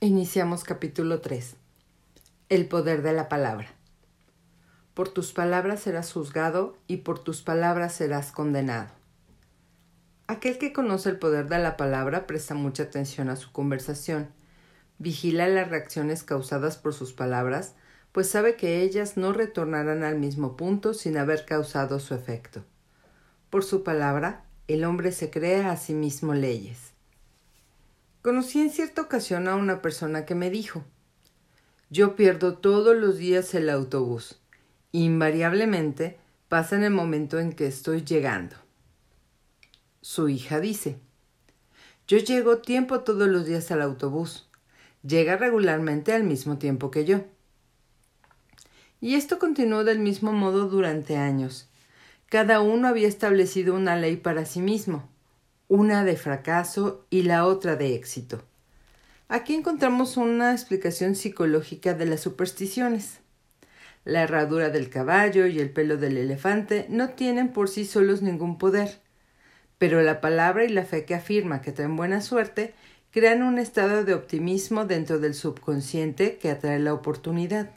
Iniciamos capítulo 3. El poder de la palabra. Por tus palabras serás juzgado y por tus palabras serás condenado. Aquel que conoce el poder de la palabra presta mucha atención a su conversación, vigila las reacciones causadas por sus palabras, pues sabe que ellas no retornarán al mismo punto sin haber causado su efecto. Por su palabra, el hombre se crea a sí mismo leyes. Conocí en cierta ocasión a una persona que me dijo Yo pierdo todos los días el autobús. Invariablemente pasa en el momento en que estoy llegando. Su hija dice Yo llego tiempo todos los días al autobús. Llega regularmente al mismo tiempo que yo. Y esto continuó del mismo modo durante años. Cada uno había establecido una ley para sí mismo una de fracaso y la otra de éxito. Aquí encontramos una explicación psicológica de las supersticiones. La herradura del caballo y el pelo del elefante no tienen por sí solos ningún poder, pero la palabra y la fe que afirma que traen buena suerte crean un estado de optimismo dentro del subconsciente que atrae la oportunidad.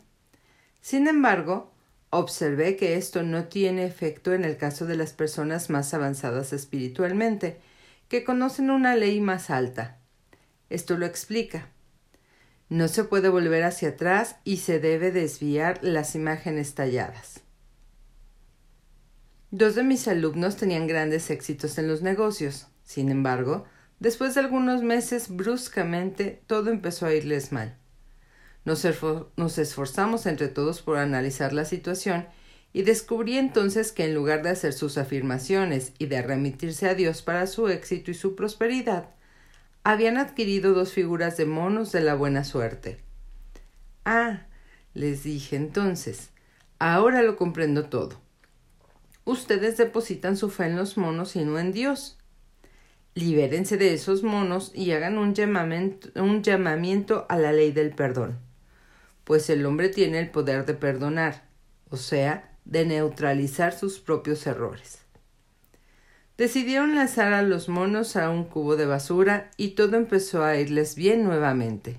Sin embargo, observé que esto no tiene efecto en el caso de las personas más avanzadas espiritualmente, que conocen una ley más alta. Esto lo explica. No se puede volver hacia atrás y se debe desviar las imágenes talladas. Dos de mis alumnos tenían grandes éxitos en los negocios. Sin embargo, después de algunos meses, bruscamente, todo empezó a irles mal. Nos, esforzamos entre todos por analizar la situación y descubrí entonces que en lugar de hacer sus afirmaciones y de remitirse a Dios para su éxito y su prosperidad, habían adquirido dos figuras de monos de la buena suerte. Ah, les dije entonces, ahora lo comprendo todo. Ustedes depositan su fe en los monos y no en Dios. Libérense de esos monos y hagan un llamamiento, un llamamiento a la ley del perdón, pues el hombre tiene el poder de perdonar, o sea, de neutralizar sus propios errores. Decidieron lanzar a los monos a un cubo de basura y todo empezó a irles bien nuevamente.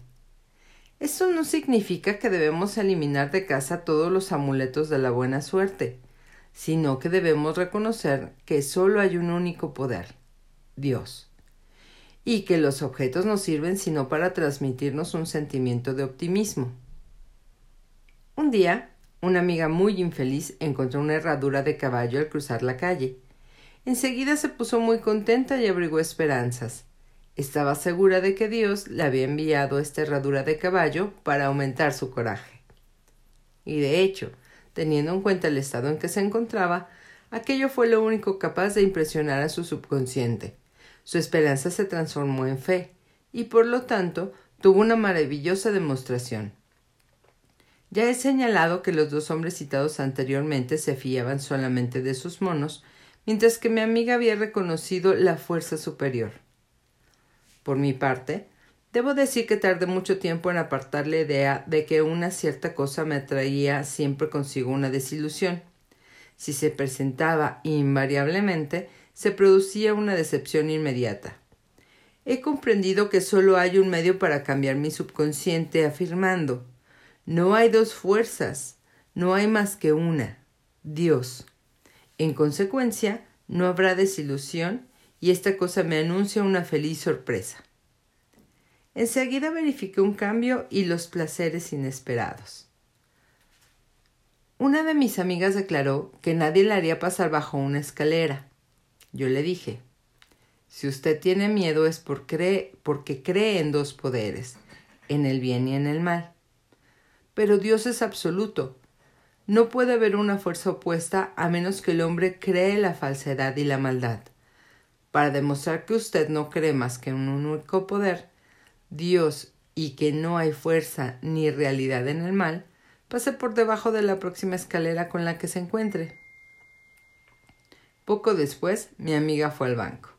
Esto no significa que debemos eliminar de casa todos los amuletos de la buena suerte, sino que debemos reconocer que solo hay un único poder, Dios, y que los objetos no sirven sino para transmitirnos un sentimiento de optimismo. Un día, una amiga muy infeliz encontró una herradura de caballo al cruzar la calle. Enseguida se puso muy contenta y abrigó esperanzas. Estaba segura de que Dios le había enviado esta herradura de caballo para aumentar su coraje. Y de hecho, teniendo en cuenta el estado en que se encontraba, aquello fue lo único capaz de impresionar a su subconsciente. Su esperanza se transformó en fe, y por lo tanto tuvo una maravillosa demostración. Ya he señalado que los dos hombres citados anteriormente se fiaban solamente de sus monos, mientras que mi amiga había reconocido la fuerza superior. Por mi parte, debo decir que tardé mucho tiempo en apartar la idea de que una cierta cosa me atraía siempre consigo una desilusión. Si se presentaba invariablemente, se producía una decepción inmediata. He comprendido que solo hay un medio para cambiar mi subconsciente afirmando no hay dos fuerzas, no hay más que una, Dios. En consecuencia, no habrá desilusión y esta cosa me anuncia una feliz sorpresa. Enseguida verifiqué un cambio y los placeres inesperados. Una de mis amigas declaró que nadie la haría pasar bajo una escalera. Yo le dije, si usted tiene miedo es porque cree en dos poderes, en el bien y en el mal. Pero Dios es absoluto. No puede haber una fuerza opuesta a menos que el hombre cree la falsedad y la maldad. Para demostrar que usted no cree más que un único poder, Dios, y que no hay fuerza ni realidad en el mal, pase por debajo de la próxima escalera con la que se encuentre. Poco después, mi amiga fue al banco.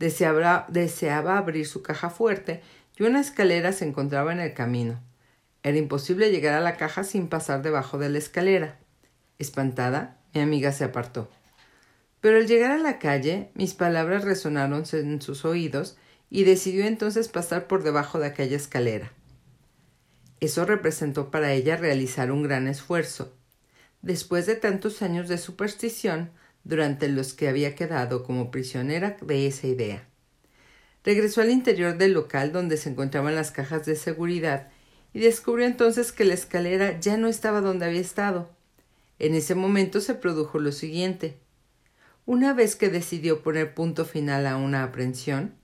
Deseaba, deseaba abrir su caja fuerte y una escalera se encontraba en el camino. Era imposible llegar a la caja sin pasar debajo de la escalera. Espantada, mi amiga se apartó. Pero al llegar a la calle, mis palabras resonaron en sus oídos y decidió entonces pasar por debajo de aquella escalera. Eso representó para ella realizar un gran esfuerzo. Después de tantos años de superstición, durante los que había quedado como prisionera de esa idea. Regresó al interior del local donde se encontraban las cajas de seguridad y descubrió entonces que la escalera ya no estaba donde había estado. En ese momento se produjo lo siguiente. Una vez que decidió poner punto final a una aprehensión,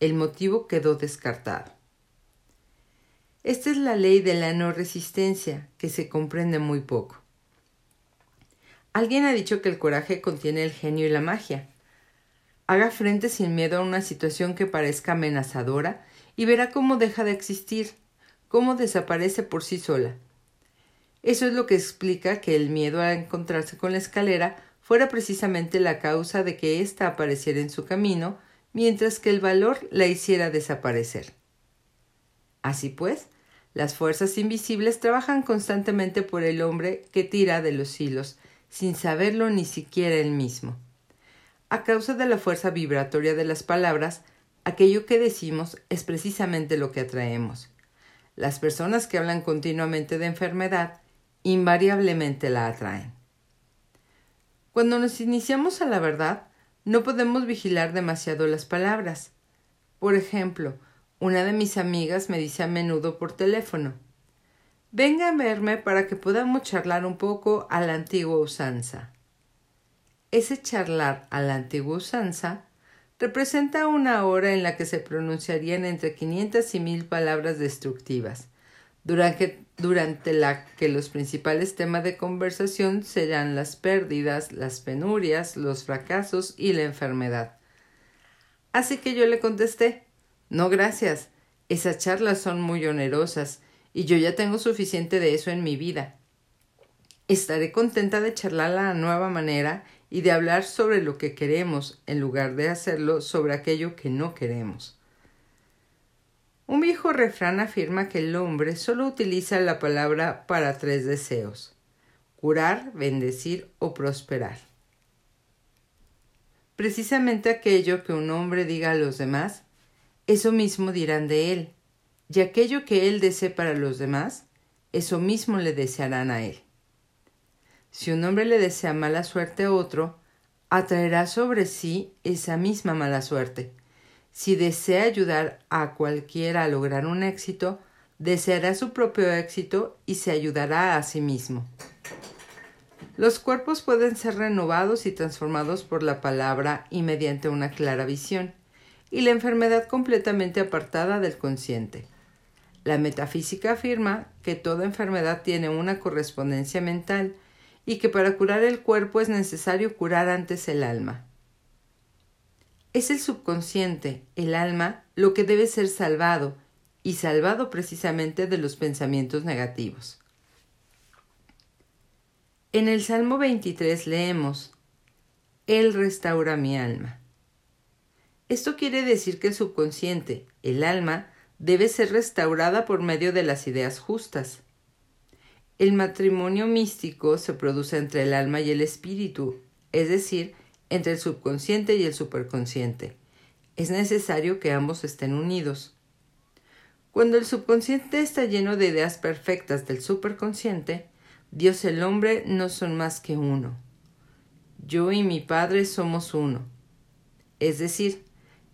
el motivo quedó descartado. Esta es la ley de la no resistencia, que se comprende muy poco. Alguien ha dicho que el coraje contiene el genio y la magia. Haga frente sin miedo a una situación que parezca amenazadora y verá cómo deja de existir, cómo desaparece por sí sola. Eso es lo que explica que el miedo a encontrarse con la escalera fuera precisamente la causa de que ésta apareciera en su camino, mientras que el valor la hiciera desaparecer. Así pues, las fuerzas invisibles trabajan constantemente por el hombre que tira de los hilos, sin saberlo ni siquiera él mismo. A causa de la fuerza vibratoria de las palabras, aquello que decimos es precisamente lo que atraemos. Las personas que hablan continuamente de enfermedad invariablemente la atraen. Cuando nos iniciamos a la verdad, no podemos vigilar demasiado las palabras. Por ejemplo, una de mis amigas me dice a menudo por teléfono Venga a verme para que podamos charlar un poco a la antigua usanza. Ese charlar a la antigua usanza representa una hora en la que se pronunciarían entre 500 y 1000 palabras destructivas, durante, la que los principales temas de conversación serán las pérdidas, las penurias, los fracasos y la enfermedad. Así que yo le contesté No, gracias. Esas charlas son muy onerosas y yo ya tengo suficiente de eso en mi vida. Estaré contenta de charlar a nueva manera y de hablar sobre lo que queremos en lugar de hacerlo sobre aquello que no queremos. Un viejo refrán afirma que el hombre solo utiliza la palabra para tres deseos curar, bendecir o prosperar. Precisamente aquello que un hombre diga a los demás, eso mismo dirán de él y aquello que él desee para los demás, eso mismo le desearán a él. Si un hombre le desea mala suerte a otro, atraerá sobre sí esa misma mala suerte. Si desea ayudar a cualquiera a lograr un éxito, deseará su propio éxito y se ayudará a sí mismo. Los cuerpos pueden ser renovados y transformados por la palabra y mediante una clara visión, y la enfermedad completamente apartada del consciente. La metafísica afirma que toda enfermedad tiene una correspondencia mental y que para curar el cuerpo es necesario curar antes el alma. Es el subconsciente, el alma, lo que debe ser salvado, y salvado precisamente de los pensamientos negativos. En el Salmo 23 leemos, Él restaura mi alma. Esto quiere decir que el subconsciente, el alma, debe ser restaurada por medio de las ideas justas. El matrimonio místico se produce entre el alma y el espíritu, es decir, entre el subconsciente y el superconsciente. Es necesario que ambos estén unidos. Cuando el subconsciente está lleno de ideas perfectas del superconsciente, Dios y el hombre no son más que uno. Yo y mi Padre somos uno. Es decir,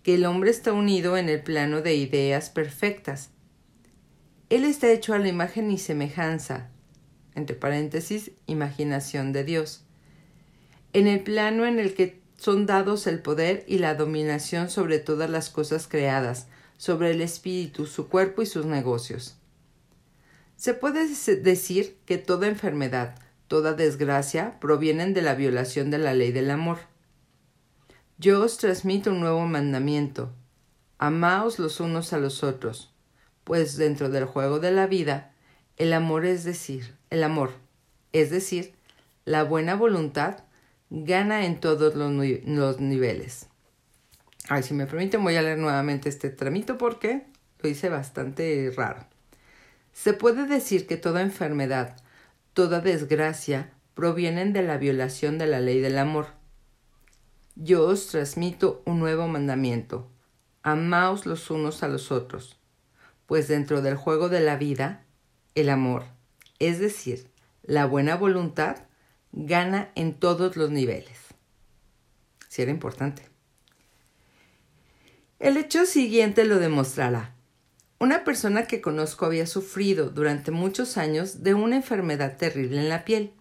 que el hombre está unido en el plano de ideas perfectas. Él está hecho a la imagen y semejanza, entre paréntesis, imaginación de Dios, en el plano en el que son dados el poder y la dominación sobre todas las cosas creadas, sobre el espíritu, su cuerpo y sus negocios. Se puede decir que toda enfermedad, toda desgracia provienen de la violación de la ley del amor. Yo os transmito un nuevo mandamiento. Amaos los unos a los otros, pues dentro del juego de la vida, el amor es decir, el amor, es decir, la buena voluntad, gana en todos los, niveles. Ay, si me permiten, voy a leer nuevamente este tramito porque lo hice bastante raro. Se puede decir que toda enfermedad, toda desgracia, provienen de la violación de la ley del amor yo os transmito un nuevo mandamiento. amaos los unos a los otros, pues dentro del juego de la vida, el amor, es decir, la buena voluntad, gana en todos los niveles. Si era importante. El hecho siguiente lo demostrará. Una persona que conozco había sufrido durante muchos años de una enfermedad terrible en la piel.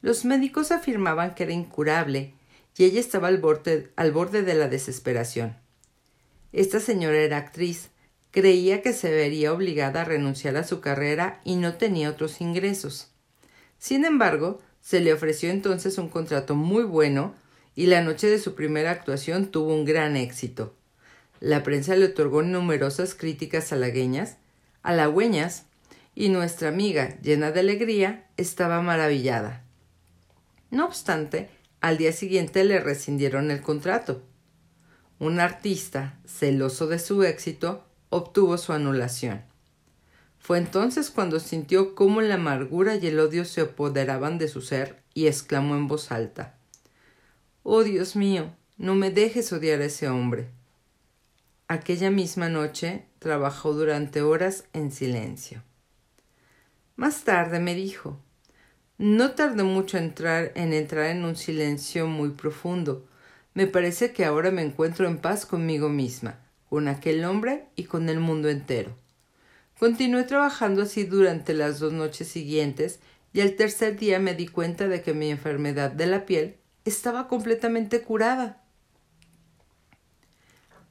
Los médicos afirmaban que era incurable y ella estaba al borde, al borde de la desesperación. Esta señora era actriz, creía que se vería obligada a renunciar a su carrera y no tenía otros ingresos. Sin embargo, se le ofreció entonces un contrato muy bueno y la noche de su primera actuación tuvo un gran éxito. La prensa le otorgó numerosas críticas halagüeñas, halagüeñas y nuestra amiga, llena de alegría, estaba maravillada. No obstante, al día siguiente le rescindieron el contrato. Un artista, celoso de su éxito, obtuvo su anulación. Fue entonces cuando sintió cómo la amargura y el odio se apoderaban de su ser y exclamó en voz alta Oh Dios mío, no me dejes odiar a ese hombre. Aquella misma noche trabajó durante horas en silencio. Más tarde me dijo no tardé mucho entrar, en entrar en un silencio muy profundo. Me parece que ahora me encuentro en paz conmigo misma, con aquel hombre y con el mundo entero. Continué trabajando así durante las dos noches siguientes y al tercer día me di cuenta de que mi enfermedad de la piel estaba completamente curada.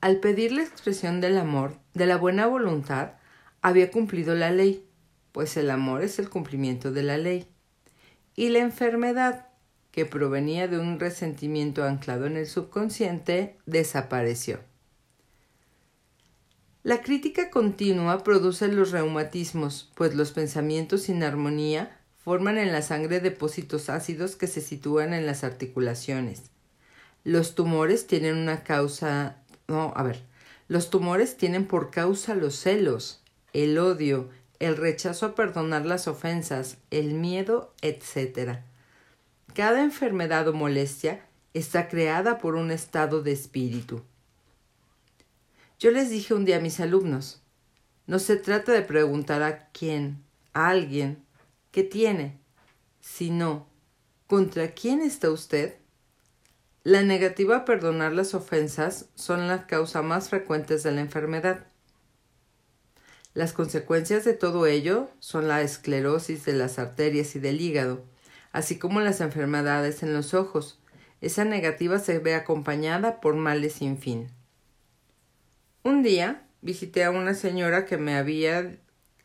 Al pedir la expresión del amor, de la buena voluntad, había cumplido la ley, pues el amor es el cumplimiento de la ley y la enfermedad, que provenía de un resentimiento anclado en el subconsciente, desapareció. La crítica continua produce los reumatismos, pues los pensamientos sin armonía forman en la sangre depósitos ácidos que se sitúan en las articulaciones. Los tumores tienen una causa. No, a ver. Los tumores tienen por causa los celos, el odio, el rechazo a perdonar las ofensas, el miedo, etc. Cada enfermedad o molestia está creada por un estado de espíritu. Yo les dije un día a mis alumnos, no se trata de preguntar a quién, a alguien, qué tiene, sino ¿contra quién está usted? La negativa a perdonar las ofensas son la causa más frecuente de la enfermedad. Las consecuencias de todo ello son la esclerosis de las arterias y del hígado, así como las enfermedades en los ojos. Esa negativa se ve acompañada por males sin fin. Un día visité a una señora que me había.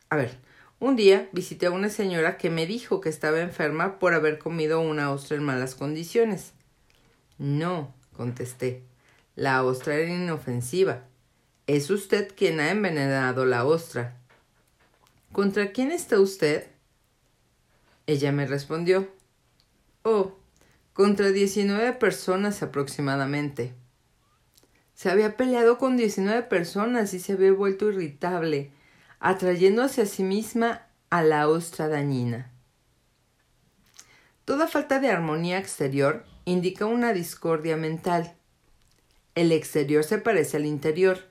A ver, un día visité a una señora que me dijo que estaba enferma por haber comido una ostra en malas condiciones. No, contesté. La ostra era inofensiva. Es usted quien ha envenenado la ostra. ¿Contra quién está usted? Ella me respondió. Oh, contra diecinueve personas aproximadamente. Se había peleado con diecinueve personas y se había vuelto irritable, atrayendo hacia sí misma a la ostra dañina. Toda falta de armonía exterior indica una discordia mental. El exterior se parece al interior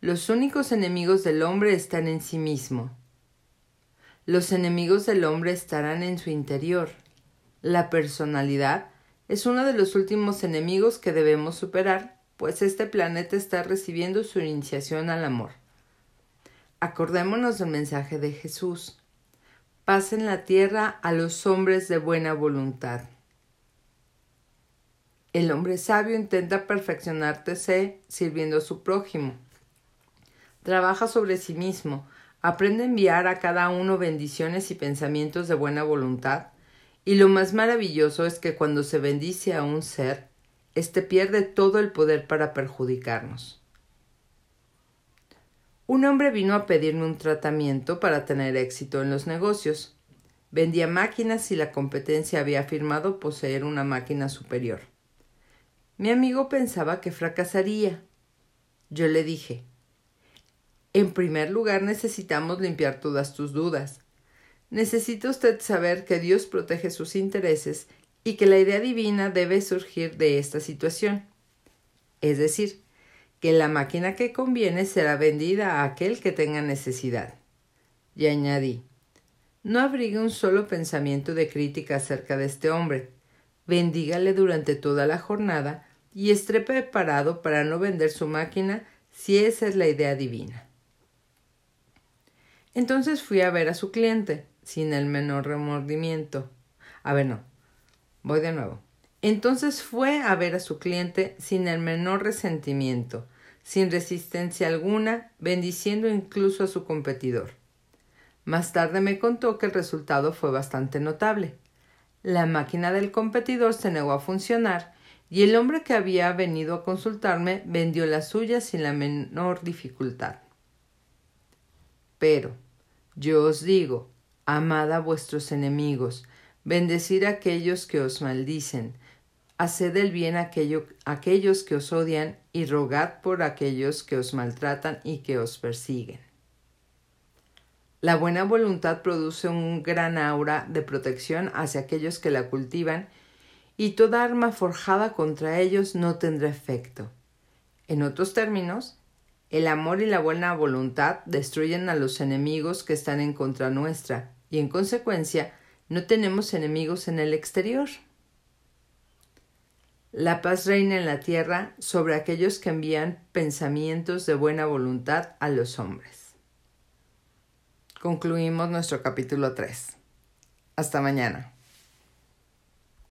los únicos enemigos del hombre están en sí mismo. Los enemigos del hombre estarán en su interior. La personalidad es uno de los últimos enemigos que debemos superar, pues este planeta está recibiendo su iniciación al amor. Acordémonos del mensaje de Jesús. Paz en la tierra a los hombres de buena voluntad. El hombre sabio intenta perfeccionarse sirviendo a su prójimo trabaja sobre sí mismo, aprende a enviar a cada uno bendiciones y pensamientos de buena voluntad, y lo más maravilloso es que cuando se bendice a un ser, éste pierde todo el poder para perjudicarnos. Un hombre vino a pedirme un tratamiento para tener éxito en los negocios. Vendía máquinas y la competencia había afirmado poseer una máquina superior. Mi amigo pensaba que fracasaría. Yo le dije en primer lugar, necesitamos limpiar todas tus dudas. Necesita usted saber que Dios protege sus intereses y que la idea divina debe surgir de esta situación. Es decir, que la máquina que conviene será vendida a aquel que tenga necesidad. Y añadí, no abrigue un solo pensamiento de crítica acerca de este hombre. Bendígale durante toda la jornada y esté preparado para no vender su máquina si esa es la idea divina. Entonces fui a ver a su cliente, sin el menor remordimiento. A ver, no. Voy de nuevo. Entonces fue a ver a su cliente sin el menor resentimiento, sin resistencia alguna, bendiciendo incluso a su competidor. Más tarde me contó que el resultado fue bastante notable. La máquina del competidor se negó a funcionar y el hombre que había venido a consultarme vendió la suya sin la menor dificultad. Pero, yo os digo, amad a vuestros enemigos, bendecid a aquellos que os maldicen, haced el bien a aquellos que os odian y rogad por aquellos que os maltratan y que os persiguen. La buena voluntad produce un gran aura de protección hacia aquellos que la cultivan y toda arma forjada contra ellos no tendrá efecto. En otros términos, el amor y la buena voluntad destruyen a los enemigos que están en contra nuestra, y en consecuencia no tenemos enemigos en el exterior. La paz reina en la tierra sobre aquellos que envían pensamientos de buena voluntad a los hombres. Concluimos nuestro capítulo 3. Hasta mañana.